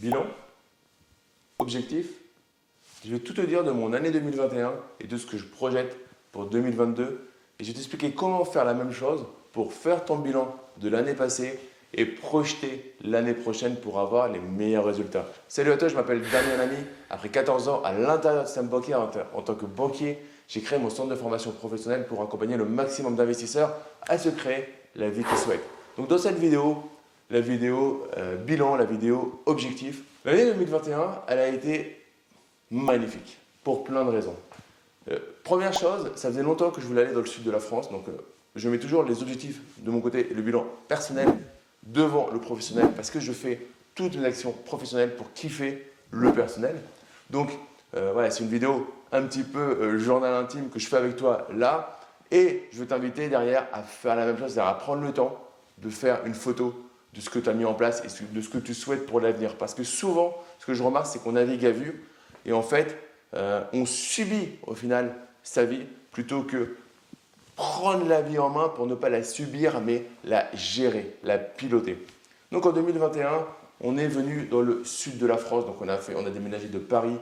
bilan, objectif. Je vais tout te dire de mon année 2021 et de ce que je projette pour 2022. Et je vais t'expliquer comment faire la même chose pour faire ton bilan de l'année passée et projeter l'année prochaine pour avoir les meilleurs résultats. Salut à toi, je m'appelle Damien Lamy. Après 14 ans à l'intérieur de système bancaire en tant que banquier, j'ai créé mon centre de formation professionnelle pour accompagner le maximum d'investisseurs à se créer la vie qu'ils souhaitent. Donc dans cette vidéo, la vidéo euh, bilan, la vidéo objectif, l'année 2021, elle a été magnifique pour plein de raisons. Euh, première chose, ça faisait longtemps que je voulais aller dans le sud de la France, donc euh, je mets toujours les objectifs de mon côté et le bilan personnel devant le professionnel parce que je fais toutes mes actions professionnelles pour kiffer le personnel. Donc voilà, c'est une vidéo un petit peu journal intime que je fais avec toi là et je veux t'inviter derrière à faire la même chose, c'est-à-dire à prendre le temps de faire une photo de ce que tu as mis en place et de ce que tu souhaites pour l'avenir. Parce que souvent, ce que je remarque, c'est qu'on navigue à vue et en fait, euh, on subit au final sa vie plutôt que prendre la vie en main pour ne pas la subir, mais la gérer, la piloter. Donc en 2021, on est venu dans le sud de la France. Donc on a, fait, on a déménagé de Paris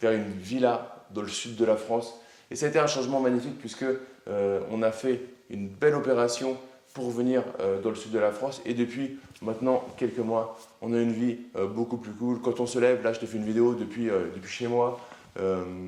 vers une villa dans le sud de la France. Et ça a été un changement magnifique puisque euh, on a fait une belle opération pour venir euh, dans le sud de la France. Et depuis maintenant quelques mois, on a une vie euh, beaucoup plus cool. Quand on se lève, là je te fais une vidéo depuis, euh, depuis chez moi,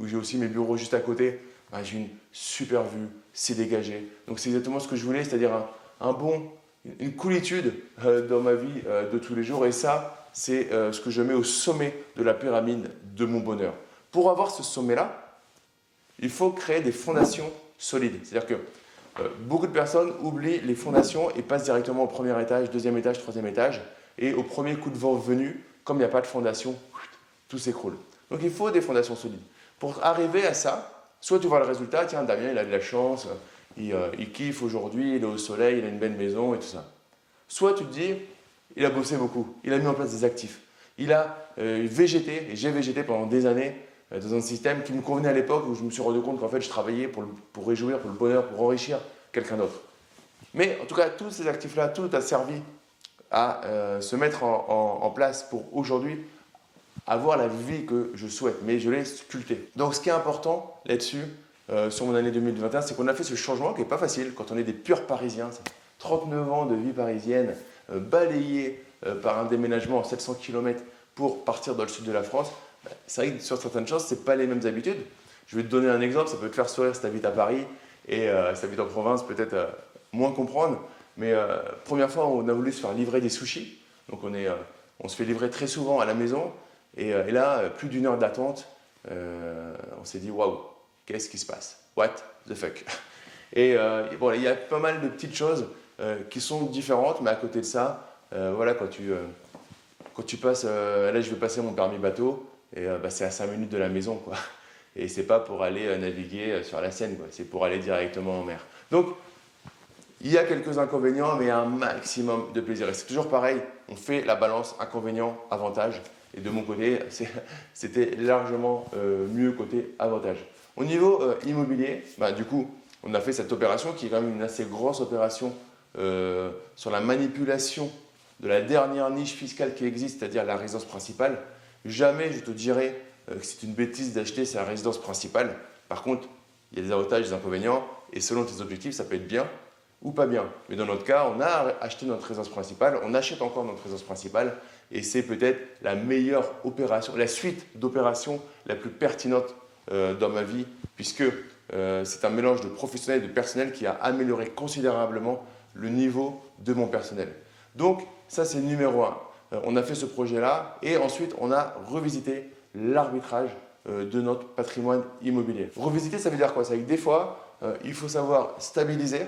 où j'ai aussi mes bureaux juste à côté. Ah, j'ai une super vue, c'est dégagé. Donc c'est exactement ce que je voulais, c'est-à-dire un, bon, une coolitude dans ma vie de tous les jours. Et ça, c'est ce que je mets au sommet de la pyramide de mon bonheur. Pour avoir ce sommet-là, il faut créer des fondations solides. C'est-à-dire que beaucoup de personnes oublient les fondations et passent directement au premier étage, deuxième étage, troisième étage. Et au premier coup de vent venu, comme il n'y a pas de fondation, tout s'écroule. Donc il faut des fondations solides. Pour arriver à ça, soit tu vois le résultat, tiens, Damien, il a de la chance, il, euh, kiffe aujourd'hui, il est au soleil, il a une belle maison et tout ça. Soit tu te dis, il a bossé beaucoup, il a mis en place des actifs, il a euh, végété, et j'ai végété pendant des années euh, dans un système qui me convenait à l'époque où je me suis rendu compte qu'en fait je travaillais pour, pour réjouir, pour le bonheur, pour enrichir quelqu'un d'autre. Mais en tout cas, tous ces actifs-là, tout a servi à euh, se mettre en, place pour aujourd'hui avoir la vie que je souhaite, mais je l'ai sculpté. Donc ce qui est important là-dessus, euh, sur mon année 2021, c'est qu'on a fait ce changement qui n'est pas facile quand on est des purs Parisiens. 39 ans de vie parisienne, balayé par un déménagement en 700 km pour partir dans le sud de la France c'est vrai que sur certaines choses, ce pas les mêmes habitudes. Je vais te donner un exemple, ça peut te faire sourire si tu habites à Paris et euh, si tu habites en province, peut-être euh, moins comprendre. Mais euh, première fois, on a voulu se faire livrer des sushis. Donc on, est, on se fait livrer très souvent à la maison. Et, là, plus d'une heure d'attente, on s'est dit waouh, qu'est-ce qui se passe? What the fuck? Et bon, il y a pas mal de petites choses qui sont différentes, mais à côté de ça, voilà, quand tu, quand tu passes, là je vais passer mon permis bateau, euh, bah, c'est à 5 minutes de la maison, quoi. Et c'est pas pour aller euh, naviguer euh, sur la Seine, quoi. C'est pour aller directement en mer. Donc, il y a quelques inconvénients, mais un maximum de plaisir. Et c'est toujours pareil, on fait la balance inconvénient-avantage. Et de mon côté, c'était largement mieux côté avantage. Au niveau immobilier, bah, du coup, on a fait cette opération qui est quand même une assez grosse opération sur la manipulation de la dernière niche fiscale qui existe, c'est-à-dire la résidence principale. Jamais je te dirai euh, que c'est une bêtise d'acheter sa résidence principale. Par contre, il y a des avantages, des inconvénients, et selon tes objectifs, ça peut être bien ou pas bien. Mais dans notre cas, on a acheté notre résidence principale, on achète encore notre résidence principale, et c'est peut-être la meilleure opération, la suite d'opérations la plus pertinente euh, dans ma vie, puisque euh, c'est un mélange de professionnel et de personnel qui a amélioré considérablement le niveau de mon personnel. Donc ça c'est numéro 1 on a fait ce projet-là et ensuite on a revisité l'arbitrage euh, de notre patrimoine immobilier. Revisiter, ça veut dire quoi? Dire que des fois, euh, il faut savoir stabiliser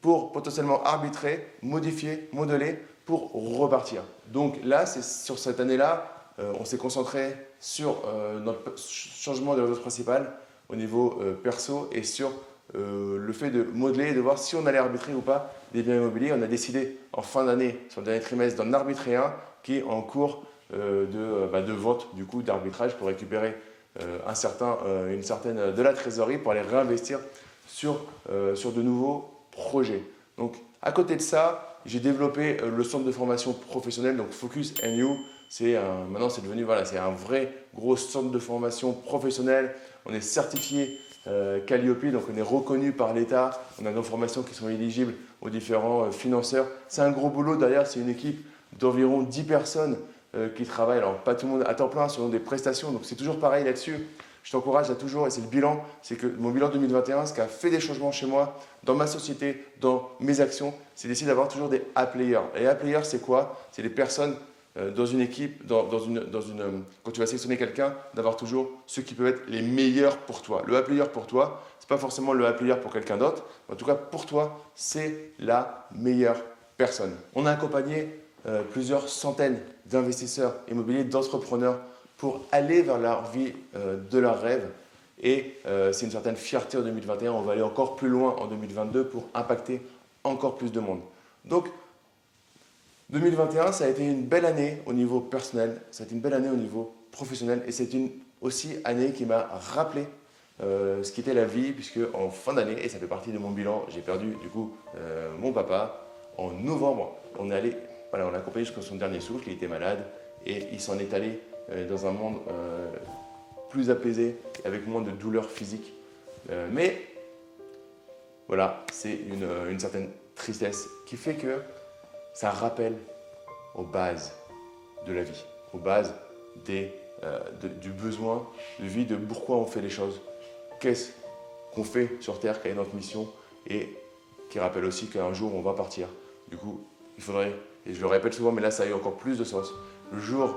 pour potentiellement arbitrer, modifier, modeler pour repartir. Donc là, c'est sur cette année-là, on s'est concentré sur notre changement de réseau principal au niveau perso et sur le fait de modeler de voir si on allait arbitrer ou pas des biens immobiliers. On a décidé en fin d'année, sur le dernier trimestre, d'en arbitrer un qui est en cours euh, de, euh, bah, de, vente, du coup, d'arbitrage pour récupérer euh, un certain, une certaine de la trésorerie pour aller réinvestir sur, sur de nouveaux projets. Donc, à côté de ça, j'ai développé le centre de formation professionnelle, donc Focus and You, C'est maintenant, c'est devenu voilà, c'est un vrai gros centre de formation professionnelle. On est certifié euh, Calliope, donc on est reconnu par l'État. On a nos formations qui sont éligibles aux différents euh, financeurs. C'est un gros boulot. Derrière, c'est une équipe d'environ 10 personnes euh, qui travaillent. Alors, pas tout le monde à temps plein, selon des prestations. Donc, c'est toujours pareil là-dessus. Je t'encourage à toujours, et c'est le bilan, c'est que mon bilan 2021, ce qui a fait des changements chez moi, dans ma société, dans mes actions, c'est d'essayer d'avoir toujours des A-players. Et A-players, c'est quoi? C'est des personnes euh, dans une équipe, dans, une, une, euh, quand tu vas sélectionner quelqu'un, d'avoir toujours ceux qui peuvent être les meilleurs pour toi. Le A-player pour toi, ce n'est pas forcément le A-player pour quelqu'un d'autre. En tout cas, pour toi, c'est la meilleure personne. On a accompagné euh, plusieurs centaines d'investisseurs immobiliers, d'entrepreneurs pour aller vers leur vie euh, de leur rêve. Et euh, c'est une certaine fierté en 2021. On va aller encore plus loin en 2022 pour impacter encore plus de monde. Donc, 2021, ça a été une belle année au niveau personnel, ça a été une belle année au niveau professionnel et c'est une aussi année qui m'a rappelé euh, ce qu'était la vie, puisque en fin d'année, et ça fait partie de mon bilan, j'ai perdu du coup mon papa en novembre. On est allé, voilà, on l'a accompagné jusqu'à son dernier souffle, il était malade et il s'en est allé euh, dans un monde euh, plus apaisé, avec moins de douleurs physiques. Euh, mais voilà, c'est une, certaine tristesse qui fait que ça rappelle aux bases de la vie, aux bases des, du besoin de vie, de pourquoi on fait les choses, qu'est-ce qu'on fait sur Terre, quelle est notre mission, et qui rappelle aussi qu'un jour on va partir. Du coup, il faudrait, et je le répète souvent, mais là ça a eu encore plus de sens, le jour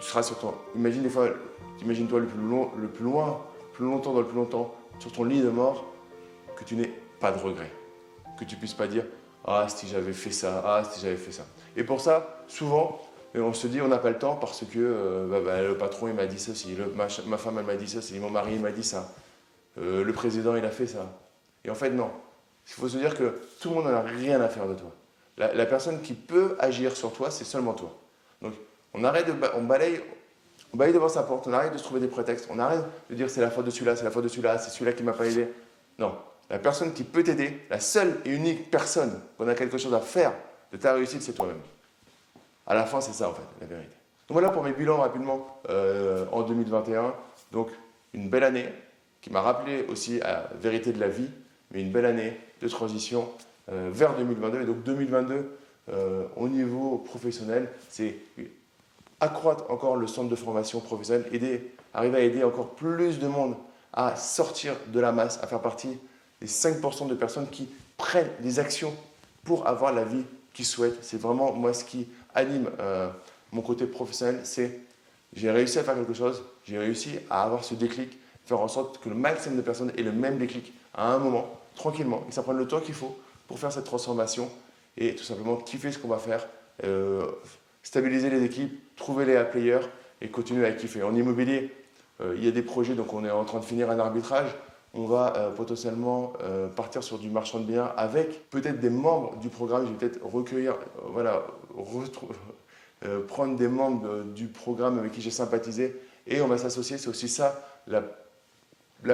tu seras sur ton. Imagine des fois, imagine-toi le plus long, le plus loin, plus longtemps dans le plus longtemps, sur ton lit de mort, que tu n'aies pas de regrets. Que tu puisses pas dire Ah, si j'avais fait ça, ah, si j'avais fait ça. Et pour ça, souvent, on se dit on n'a pas le temps parce que euh, bah, bah, le patron il m'a dit ceci, ma, ma, femme elle m'a dit ceci, mon mari il m'a dit ça, euh, le président il a fait ça. Et en fait, non. Il faut se dire que tout le monde n'a rien à faire de toi. La, la personne qui peut agir sur toi, c'est seulement toi. Donc, on arrête de, on balaye, on balaye devant sa porte, on arrête de se trouver des prétextes, on arrête de dire c'est la faute de celui-là, c'est la faute de celui-là, c'est celui-là qui m'a pas aidé. Non, la personne qui peut t'aider, la seule et unique personne qu'on a quelque chose à faire de ta réussite, c'est toi-même. À la fin, c'est ça en fait, la vérité. Donc voilà pour mes bilans rapidement euh, en 2021. Donc une belle année qui m'a rappelé aussi la vérité de la vie, mais une belle année de transition euh, vers 2022. Et donc 2022, euh, au niveau professionnel, c'est accroître encore le centre de formation professionnelle, aider, arriver à aider encore plus de monde à sortir de la masse, à faire partie des 5% de personnes qui prennent des actions pour avoir la vie qu'ils souhaitent. C'est vraiment moi ce qui anime euh, mon côté professionnel, c'est j'ai réussi à faire quelque chose, j'ai réussi à avoir ce déclic, faire en sorte que le maximum de personnes aient le même déclic à un moment, tranquillement, et ça prenne le temps qu'il faut pour faire cette transformation et tout simplement kiffer ce qu'on va faire, euh, stabiliser les équipes, trouver les players et continuer à kiffer. En immobilier, euh, il y a des projets, donc on est en train de finir un arbitrage. On va euh, potentiellement euh, partir sur du marchand de biens avec peut-être des membres du programme. Je vais peut-être recueillir, voilà, prendre des membres du programme avec qui j'ai sympathisé et on va s'associer. C'est aussi ça, la,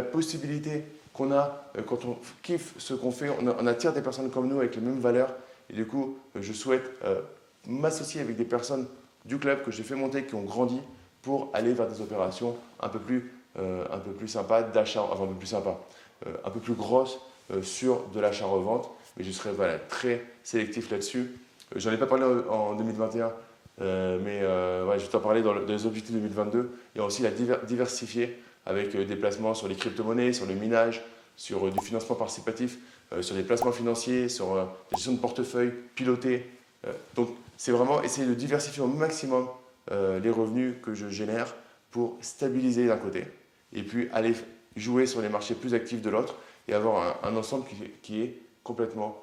possibilité qu'on a quand on kiffe ce qu'on fait. On, attire des personnes comme nous avec les mêmes valeurs. Et du coup, je souhaite m'associer avec des personnes du club que j'ai fait monter, qui ont grandi, pour aller vers des opérations un peu plus, euh, un peu plus sympas d'achat, enfin un peu plus sympa, euh, un peu plus grosses euh, sur de l'achat-revente. Mais je serai très sélectif là-dessus. J'en ai pas parlé en 2021, mais je vais t'en parler dans, les objectifs 2022. Et aussi la diversifier avec des placements sur les crypto-monnaies, sur le minage, sur du financement participatif, sur des placements financiers, sur des gestion de portefeuille pilotée. donc c'est vraiment essayer de diversifier au maximum euh, les revenus que je génère pour stabiliser d'un côté et puis aller jouer sur les marchés plus actifs de l'autre et avoir un, ensemble qui, est complètement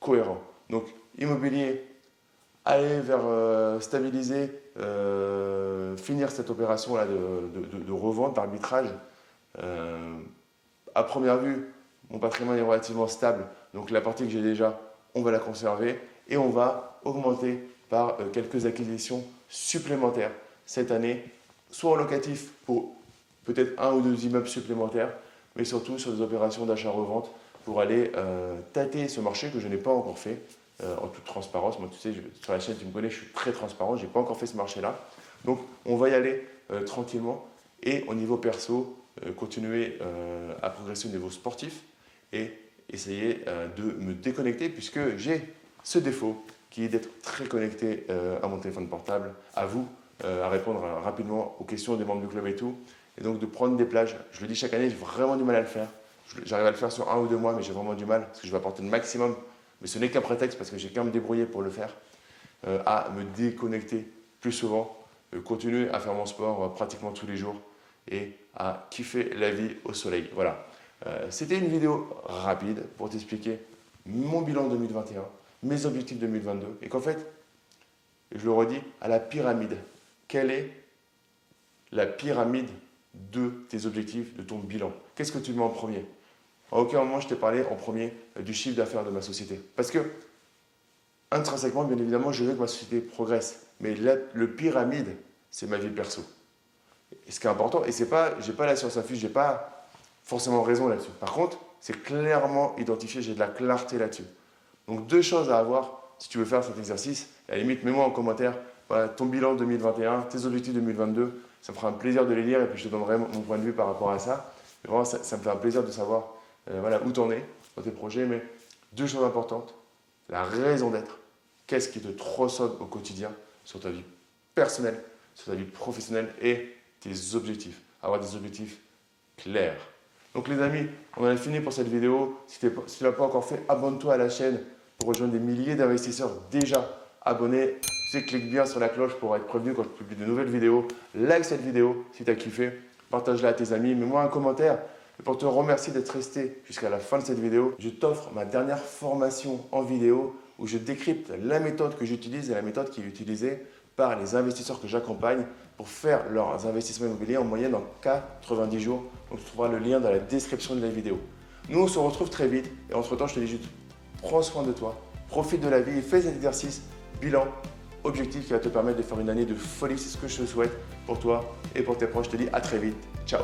cohérent. Donc immobilier, aller vers euh, stabiliser, euh, finir cette opération-là de, de, revente, d'arbitrage. à première vue, mon patrimoine est relativement stable, donc la partie que j'ai déjà, on va la conserver et on va augmenter par euh, quelques acquisitions supplémentaires cette année, soit en locatif pour peut-être un ou deux immeubles supplémentaires, mais surtout sur des opérations d'achat-revente pour aller euh, tâter ce marché que je n'ai pas encore fait. euh, en toute transparence. Moi, tu sais, sur la chaîne, tu me connais, je suis très transparent. Je n'ai pas encore fait ce marché-là. Donc, on va y aller euh, tranquillement. Et au niveau perso, continuer à progresser au niveau sportif et essayer de me déconnecter puisque j'ai ce défaut qui est d'être très connecté à mon téléphone portable, à vous, à répondre rapidement aux questions des membres du club et tout. Et donc de prendre des plages. Je le dis chaque année, j'ai vraiment du mal à le faire. J'arrive à le faire sur un ou deux mois, mais j'ai vraiment du mal parce que je vais apporter le maximum. Mais ce n'est qu'un prétexte parce que j'ai quand même débrouillé pour le faire. Euh, à me déconnecter plus souvent, euh, continuer à faire mon sport euh, pratiquement tous les jours et à kiffer la vie au soleil. Voilà. C'était une vidéo rapide pour t'expliquer mon bilan 2021, mes objectifs 2022 et qu'en fait, je le redis, à la pyramide. Quelle est la pyramide de tes objectifs, de ton bilan Qu'est-ce que tu mets en premier? À aucun moment je t'ai parlé en premier euh, du chiffre d'affaires de ma société. Parce que, intrinsèquement, bien évidemment, je veux que ma société progresse. Mais le pyramide, c'est ma vie perso. Et ce qui est important, et c'est pas, j'ai pas la science infuse, j'ai pas forcément raison là-dessus. Par contre, c'est clairement identifié, j'ai de la clarté là-dessus. Donc deux choses à avoir si tu veux faire cet exercice. À la limite, mets-moi en commentaire ton bilan 2021, tes objectifs 2022 ça me fera un plaisir de les lire et puis je te donnerai mon point de vue par rapport à ça. Mais vraiment, ça, me fait un plaisir de savoir euh, voilà, où tu en es dans tes projets. Mais deux choses importantes la raison d'être. Qu'est-ce qui te tronçonne au quotidien sur ta vie personnelle, sur ta vie professionnelle et tes objectifs? Avoir des objectifs clairs. Donc les amis, on en a fini pour cette vidéo. Si tu ne l'as pas encore fait, abonne-toi à la chaîne pour rejoindre des milliers d'investisseurs déjà abonnés clique bien sur la cloche pour être prévenu quand je publie de nouvelles vidéos. Like cette vidéo si tu as kiffé. Partage-la à tes amis. Mets-moi un commentaire. Et pour te remercier d'être resté jusqu'à la fin de cette vidéo, je t'offre ma dernière formation en vidéo où je décrypte la méthode que j'utilise et la méthode qui est utilisée par les investisseurs que j'accompagne pour faire leurs investissements immobiliers en moyenne en 90 jours. Donc tu trouveras le lien dans la description de la vidéo. Nous, on se retrouve très vite et entre-temps, je te dis juste, prends soin de toi, profite de la vie et fais cet exercice bilan objectif qui va te permettre de faire une année de folie. C'est ce que je te souhaite pour toi et pour tes proches. Je te dis à très vite. Ciao